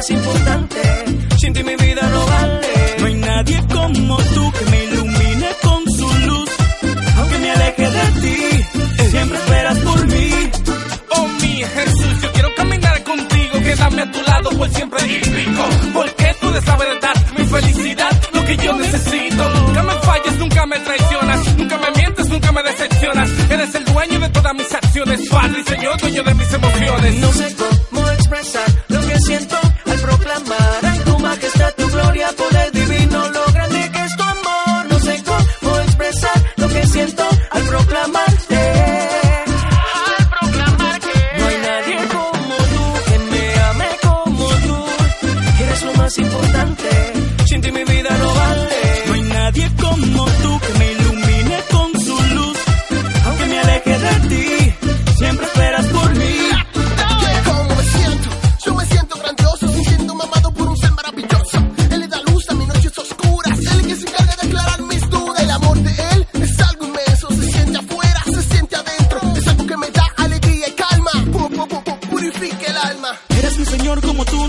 Más importante. Sin ti mi vida no vale. No hay nadie como tú que me ilumine con su luz. Aunque me aleje de ti, siempre esperas por mí. Oh mi Jesús, yo quiero caminar contigo, quedarme a tu lado por siempre y. Porque tú de saber dar mi felicidad, lo que yo necesito. Nunca me falles, nunca me traicionas, nunca me mientes, nunca me decepcionas. Eres el dueño de todas mis acciones, Padre y Señor, dueño de mis emociones. No sé cómo expresar al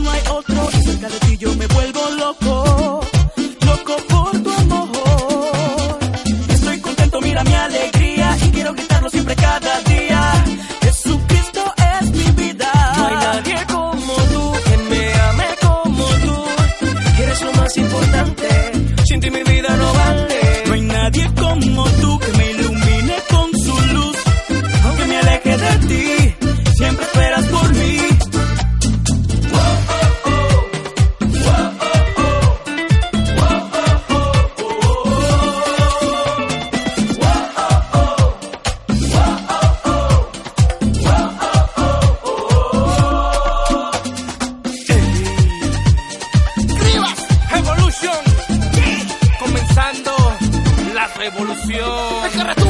no hay otro. Y cerca de ti yo me vuelvo loco. Loco por tu amor. Estoy contento, mira mi alegría. Y quiero gritarlo siempre cada día. Comenzando la revolución.